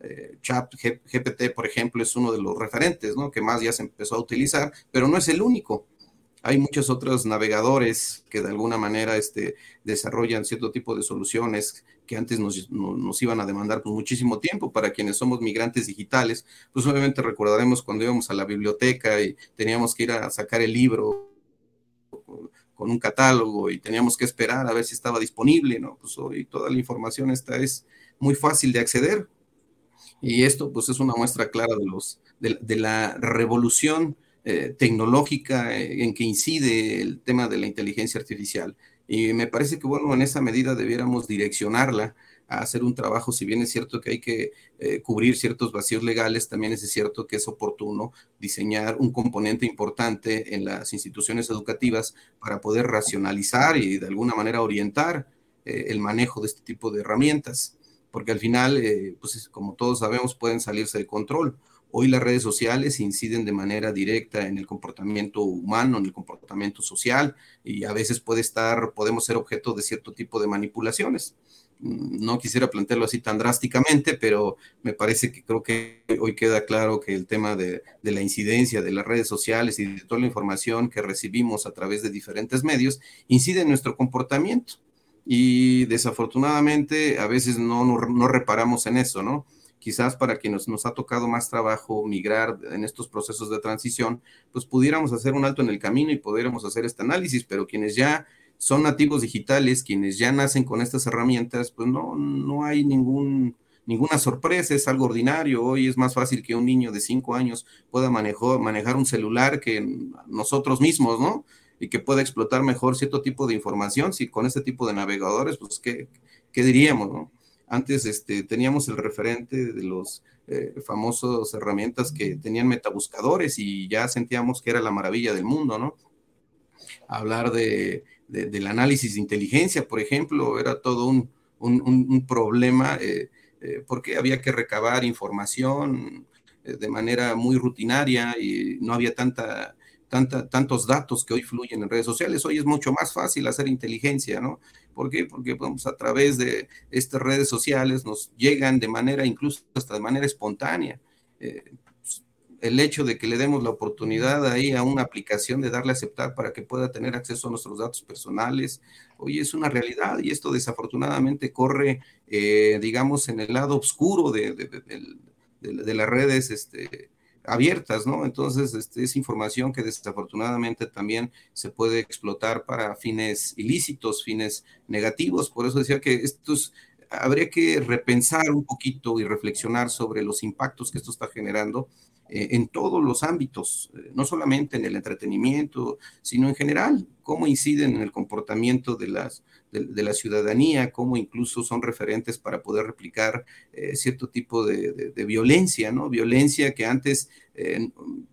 Eh, Chat GPT, por ejemplo, es uno de los referentes, ¿no? Que más ya se empezó a utilizar, pero no es el único. Hay muchos otros navegadores que de alguna manera este, desarrollan cierto tipo de soluciones que antes nos, iban a demandar pues, muchísimo tiempo para quienes somos migrantes digitales. Pues obviamente recordaremos cuando íbamos a la biblioteca y teníamos que ir a sacar el libro con un catálogo y teníamos que esperar a ver si estaba disponible, ¿no? Pues hoy toda la información esta es muy fácil de acceder. Y esto pues es una muestra clara de, los, de, la revolución eh, tecnológica eh, en que incide el tema de la inteligencia artificial. Y me parece que, bueno, en esa medida debiéramos direccionarla a hacer un trabajo, si bien es cierto que hay que eh, cubrir ciertos vacíos legales, también es cierto que es oportuno diseñar un componente importante en las instituciones educativas para poder racionalizar y de alguna manera orientar eh, el manejo de este tipo de herramientas, porque al final, eh, pues como todos sabemos, pueden salirse de control. Hoy las redes sociales inciden de manera directa en el comportamiento humano, en el comportamiento social, y a veces puede estar, podemos ser objeto de cierto tipo de manipulaciones no quisiera plantearlo así tan drásticamente, pero me parece que creo que hoy queda claro que el tema de, la incidencia de las redes sociales y de toda la información que recibimos a través de diferentes medios incide en nuestro comportamiento. Y desafortunadamente a veces no, no, reparamos en eso, ¿no? Quizás para quienes nos ha tocado más trabajo migrar en estos procesos de transición, pues pudiéramos hacer un alto en el camino y pudiéramos hacer este análisis, pero quienes ya son nativos digitales, quienes ya nacen con estas herramientas, pues no, no hay ningún, ninguna sorpresa, es algo ordinario. Hoy es más fácil que un niño de cinco años pueda manejar un celular que nosotros mismos, ¿no? Y que pueda explotar mejor cierto tipo de información. Si con este tipo de navegadores, pues, ¿qué, qué diríamos, no? Antes este, teníamos el referente de los eh, famosos herramientas que tenían metabuscadores y ya sentíamos que era la maravilla del mundo, ¿no? Hablar de del análisis de inteligencia, por ejemplo, era todo un, problema eh, eh, porque había que recabar información eh, de manera muy rutinaria y no había tanta, tanta, tantos datos que hoy fluyen en redes sociales. Hoy es mucho más fácil hacer inteligencia, ¿no? ¿Por qué? Porque vamos a través de estas redes sociales nos llegan de manera, incluso hasta de manera espontánea el hecho de que le demos la oportunidad ahí a una aplicación de darle a aceptar para que pueda tener acceso a nuestros datos personales, hoy es una realidad y esto desafortunadamente corre, eh, digamos, en el lado oscuro de, de las redes este, abiertas, ¿no? Entonces, este, es información que desafortunadamente también se puede explotar para fines ilícitos, fines negativos. Por eso decía que estos habría que repensar un poquito y reflexionar sobre los impactos que esto está generando eh, en todos los ámbitos, eh, no solamente en el entretenimiento, sino en general, cómo inciden en el comportamiento de, las, de, la ciudadanía, cómo incluso son referentes para poder replicar eh, cierto tipo de, violencia, ¿no? Violencia que antes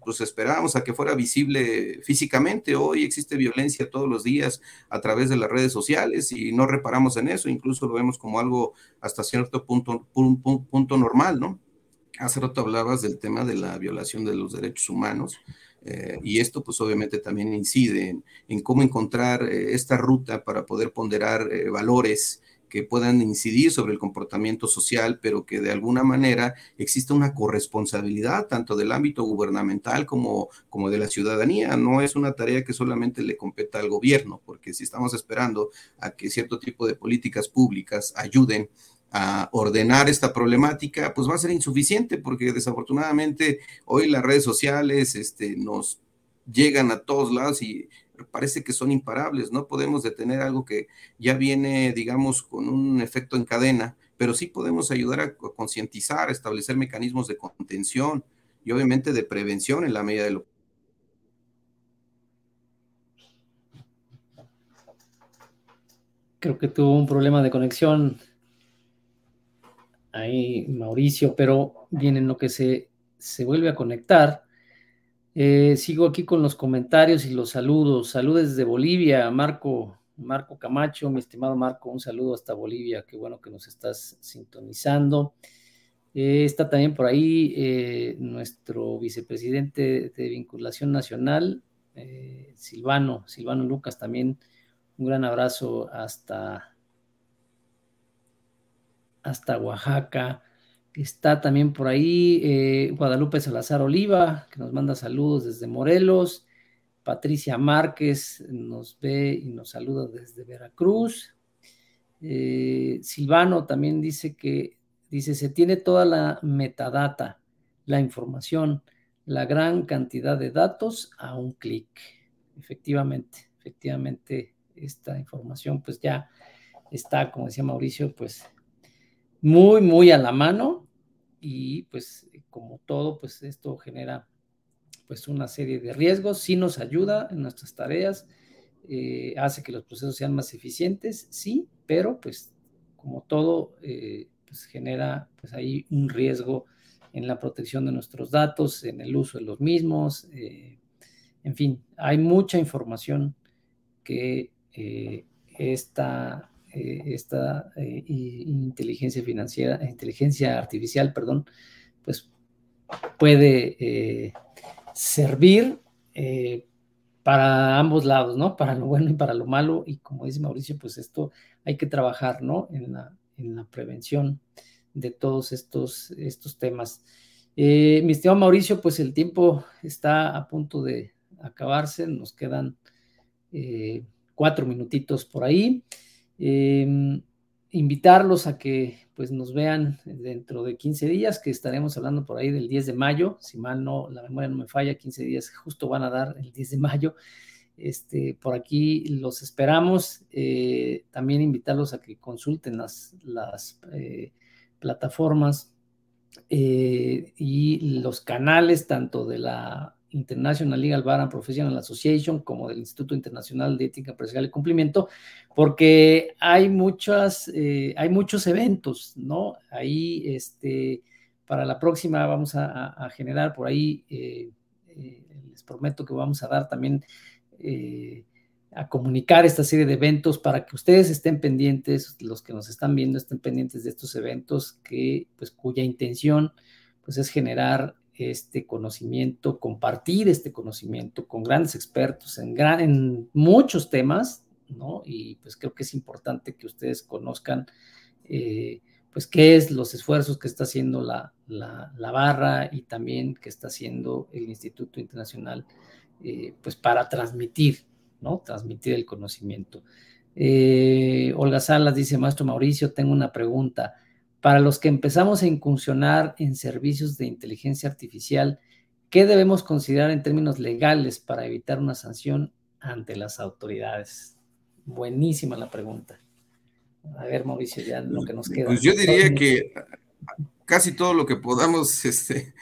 pues esperábamos a que fuera visible físicamente, hoy existe violencia todos los días a través de las redes sociales y no reparamos en eso, incluso lo vemos como algo hasta cierto punto, punto normal, ¿no? Hace rato hablabas del tema de la violación de los derechos humanos eh, y esto pues obviamente también incide en, cómo encontrar eh, esta ruta para poder ponderar eh, valores que puedan incidir sobre el comportamiento social, pero que de alguna manera exista una corresponsabilidad tanto del ámbito gubernamental como, como de la ciudadanía. No es una tarea que solamente le competa al gobierno, porque si estamos esperando a que cierto tipo de políticas públicas ayuden a ordenar esta problemática, pues va a ser insuficiente porque desafortunadamente hoy las redes sociales este, nos llegan a todos lados y parece que son imparables, no podemos detener algo que ya viene, digamos, con un efecto en cadena, pero sí podemos ayudar a concientizar, a establecer mecanismos de contención y obviamente de prevención en la medida de lo Creo que tuvo un problema de conexión ahí Mauricio, pero viene en lo que se, se vuelve a conectar. Eh, sigo aquí con los comentarios y los saludos. Saludos desde Bolivia, Marco, Marco Camacho, mi estimado Marco, un saludo hasta Bolivia, qué bueno que nos estás sintonizando. Eh, está también por ahí eh, nuestro vicepresidente de vinculación nacional, Silvano, Silvano Lucas, también un gran abrazo hasta, hasta Oaxaca. Está también por ahí eh, Guadalupe Salazar Oliva, que nos manda saludos desde Morelos. Patricia Márquez nos ve y nos saluda desde Veracruz. Eh, Silvano también dice que dice se tiene toda la metadata, la información, la gran cantidad de datos a un clic. Efectivamente, efectivamente esta información pues ya está, como decía Mauricio, pues muy, muy a la mano y pues como todo, pues esto genera pues una serie de riesgos, sí nos ayuda en nuestras tareas, eh, hace que los procesos sean más eficientes, sí, pero pues como todo, eh, pues genera pues ahí un riesgo en la protección de nuestros datos, en el uso de los mismos, eh, en fin, hay mucha información que esta eh, esta eh, inteligencia financiera, inteligencia artificial, perdón, pues puede eh, servir para ambos lados, ¿no? Para lo bueno y para lo malo. Y como dice Mauricio, pues esto hay que trabajar, ¿no? En la, en la prevención de todos estos, estos temas. mi estimado Mauricio, pues el tiempo está a punto de acabarse, nos quedan cuatro minutitos por ahí. Em, invitarlos a que pues nos vean dentro de 15 días, que estaremos hablando por ahí del 10 de mayo, si mal no, la memoria no me falla, 15 días justo van a dar el 10 de mayo. Este, por aquí los esperamos. Eh, también invitarlos a que consulten las, las eh, plataformas eh, y los canales tanto de la International Legal Bar and Professional Association como del Instituto Internacional de Ética Empresarial y Cumplimiento, porque hay muchas, eh, hay muchos eventos, ¿no? Ahí, este, para la próxima vamos a, generar por ahí, eh, eh, les prometo que vamos a dar también a comunicar esta serie de eventos para que ustedes estén pendientes, los que nos están viendo estén pendientes de estos eventos que, pues, cuya intención, pues, es generar este conocimiento, compartir este conocimiento con grandes expertos en, en muchos temas, ¿no? Y pues creo que es importante que ustedes conozcan eh, pues qué es los esfuerzos que está haciendo la, la, barra y también que está haciendo el Instituto Internacional, eh, pues para transmitir, ¿no? Transmitir el conocimiento. Eh, Olga Salas dice, Maestro Mauricio, tengo una pregunta. Para los que empezamos a incursionar en servicios de inteligencia artificial, ¿qué debemos considerar en términos legales para evitar una sanción ante las autoridades? Buenísima la pregunta. A ver, Mauricio, ya lo que nos queda. Pues yo diría que casi todo lo que podamos este,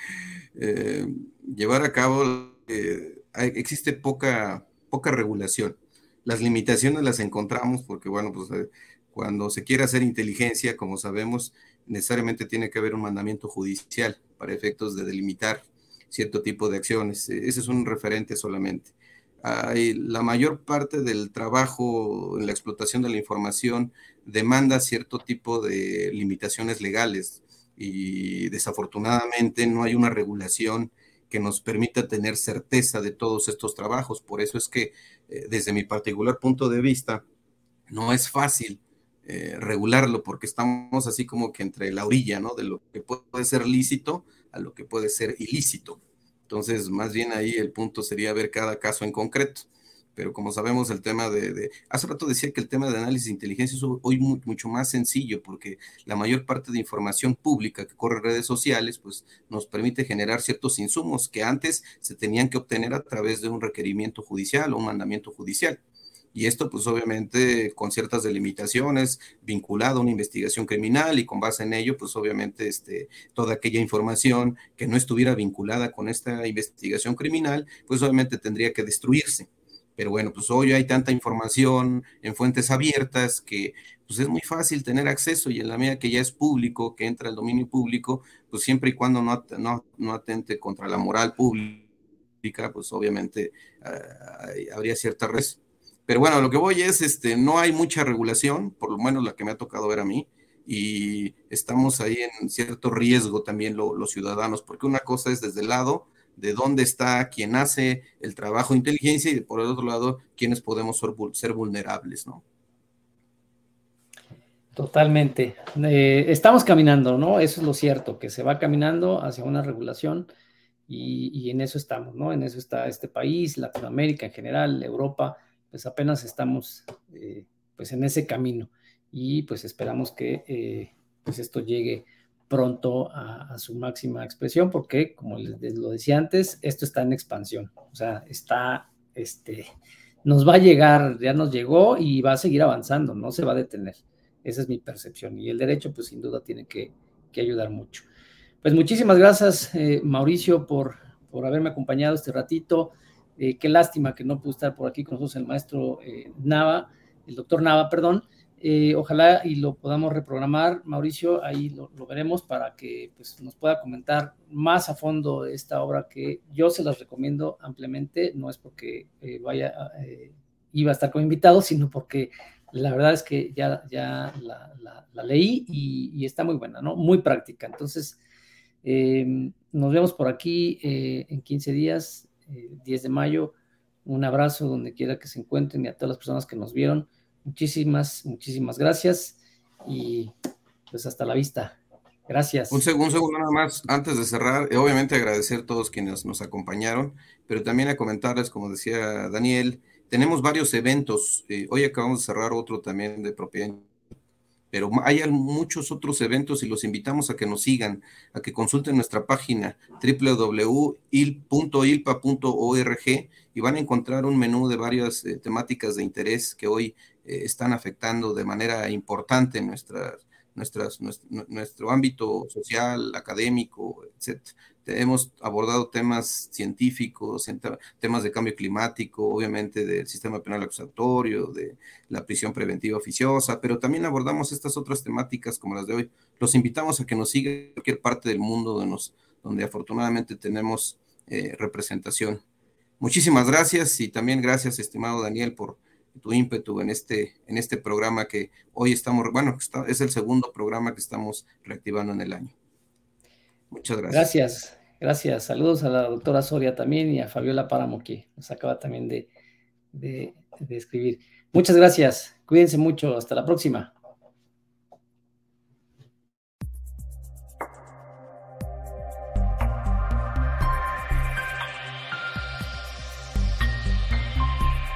eh, llevar a cabo, eh, existe poca, poca regulación. Las limitaciones las encontramos porque, bueno, pues eh, cuando se quiere hacer inteligencia, como sabemos, necesariamente tiene que haber un mandamiento judicial para efectos de delimitar cierto tipo de acciones. Ese es un referente solamente la mayor parte del trabajo en la explotación de la información demanda cierto tipo de limitaciones legales y desafortunadamente no hay una regulación que nos permita tener certeza de todos estos trabajos. Por eso es que eh, desde mi particular punto de vista no es fácil eh, regularlo porque estamos así como que entre la orilla, ¿no? De lo que puede ser lícito a lo que puede ser ilícito. Entonces, más bien ahí el punto sería ver cada caso en concreto. Pero como sabemos, el tema de, Hace rato decía que el tema de análisis de inteligencia es hoy mucho más sencillo porque la mayor parte de información pública que corre redes sociales, pues nos permite generar ciertos insumos que antes se tenían que obtener a través de un requerimiento judicial o un mandamiento judicial y esto pues obviamente con ciertas delimitaciones vinculado a una investigación criminal y con base en ello pues obviamente este, toda aquella información que no estuviera vinculada con esta investigación criminal pues obviamente tendría que destruirse. Pero bueno, pues hoy hay tanta información en fuentes abiertas que pues es muy fácil tener acceso y en la medida que ya es público, que entra al dominio público, pues siempre y cuando no, no, no atente contra la moral pública, pues obviamente uh, habría cierta res pero bueno, lo que voy es, este, no hay mucha regulación, por lo menos la que me ha tocado ver a mí, y estamos ahí en cierto riesgo también los ciudadanos, porque una cosa es desde el lado de dónde está quien hace el trabajo de inteligencia y por el otro lado, quienes podemos ser, vulnerables, ¿no? Totalmente. Eh, estamos caminando, ¿no? Eso es lo cierto, que se va caminando hacia una regulación y, y en eso estamos, ¿no? En eso está este país, Latinoamérica en general, Europa pues apenas estamos eh, pues en ese camino y pues esperamos que eh, pues esto llegue pronto a, su máxima expresión porque como les, lo decía antes, esto está en expansión, o sea, está, este, nos va a llegar, ya nos llegó y va a seguir avanzando, no se va a detener. Esa es mi percepción y el derecho pues sin duda tiene que, ayudar mucho. Pues muchísimas gracias eh, Mauricio por, por haberme acompañado este ratito. Eh, qué lástima que no pudo estar por aquí con nosotros el maestro eh, Nava, el doctor Nava, perdón. Eh, ojalá y lo podamos reprogramar, Mauricio, ahí lo, veremos para que pues, nos pueda comentar más a fondo esta obra que yo se las recomiendo ampliamente, no es porque vaya, iba a estar como invitado, sino porque la verdad es que ya, ya la, leí y, y, está muy buena, ¿no? Muy práctica. Entonces, nos vemos por aquí en 15 días 10 eh, de mayo. Un abrazo donde quiera que se encuentren y a todas las personas que nos vieron. Muchísimas, muchísimas gracias y pues hasta la vista. Gracias. Un segundo, segundo nada más antes de cerrar. Eh, obviamente agradecer a todos quienes nos acompañaron, pero también a comentarles, como decía Daniel, tenemos varios eventos. Eh, hoy acabamos de cerrar otro también de propiedad pero hay muchos otros eventos y los invitamos a que nos sigan, a que consulten nuestra página www.il.ilpa.org y van a encontrar un menú de varias eh, temáticas de interés que hoy eh, están afectando de manera importante nuestras, nuestras, nuestro, ámbito social, académico, etc hemos abordado temas científicos, temas de cambio climático, obviamente del sistema penal acusatorio, de la prisión preventiva oficiosa, pero también abordamos estas otras temáticas como las de hoy. Los invitamos a que nos sigan en cualquier parte del mundo donde, afortunadamente tenemos eh, representación. Muchísimas gracias y también gracias, estimado Daniel, por tu ímpetu en este, en este programa que hoy estamos, bueno, es el segundo programa que estamos reactivando en el año. Muchas gracias. Gracias, gracias. Saludos a la doctora Soria también y a Fabiola Páramo que nos acaba también de, de escribir. Muchas gracias. Cuídense mucho. Hasta la próxima.